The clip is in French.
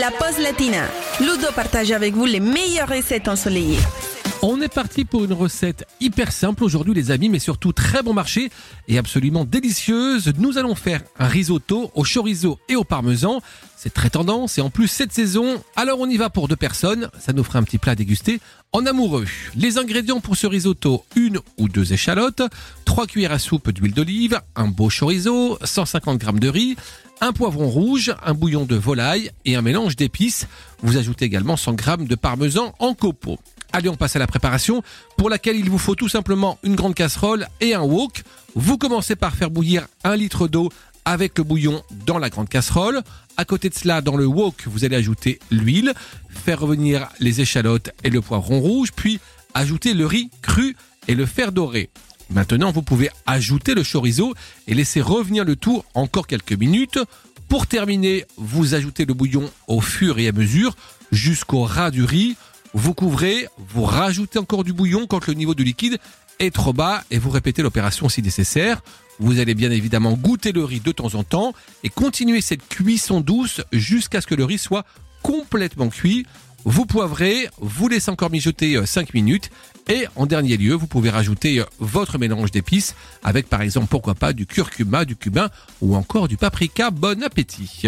la pause latina. Ludo partage avec vous les meilleures recettes ensoleillées. On est parti pour une recette hyper simple aujourd'hui les amis, mais surtout très bon marché et absolument délicieuse. Nous allons faire un risotto au chorizo et au parmesan. C'est très tendance et en plus cette saison, alors on y va pour deux personnes. Ça nous fera un petit plat à déguster en amoureux. Les ingrédients pour ce risotto, une ou deux échalotes, trois cuillères à soupe d'huile d'olive, un beau chorizo, 150 g de riz, un poivron rouge, un bouillon de volaille et un mélange d'épices. Vous ajoutez également 100 g de parmesan en copeaux. Allez, on passe à la préparation, pour laquelle il vous faut tout simplement une grande casserole et un wok. Vous commencez par faire bouillir un litre d'eau avec le bouillon dans la grande casserole. À côté de cela, dans le wok, vous allez ajouter l'huile, faire revenir les échalotes et le poivron rouge, puis ajouter le riz cru et le fer doré. Maintenant, vous pouvez ajouter le chorizo et laisser revenir le tout encore quelques minutes. Pour terminer, vous ajoutez le bouillon au fur et à mesure jusqu'au ras du riz. Vous couvrez, vous rajoutez encore du bouillon quand le niveau de liquide est trop bas et vous répétez l'opération si nécessaire. Vous allez bien évidemment goûter le riz de temps en temps et continuer cette cuisson douce jusqu'à ce que le riz soit complètement cuit. Vous poivrez, vous laissez encore mijoter 5 euh, minutes et en dernier lieu, vous pouvez rajouter euh, votre mélange d'épices avec par exemple pourquoi pas du curcuma, du cumin ou encore du paprika. Bon appétit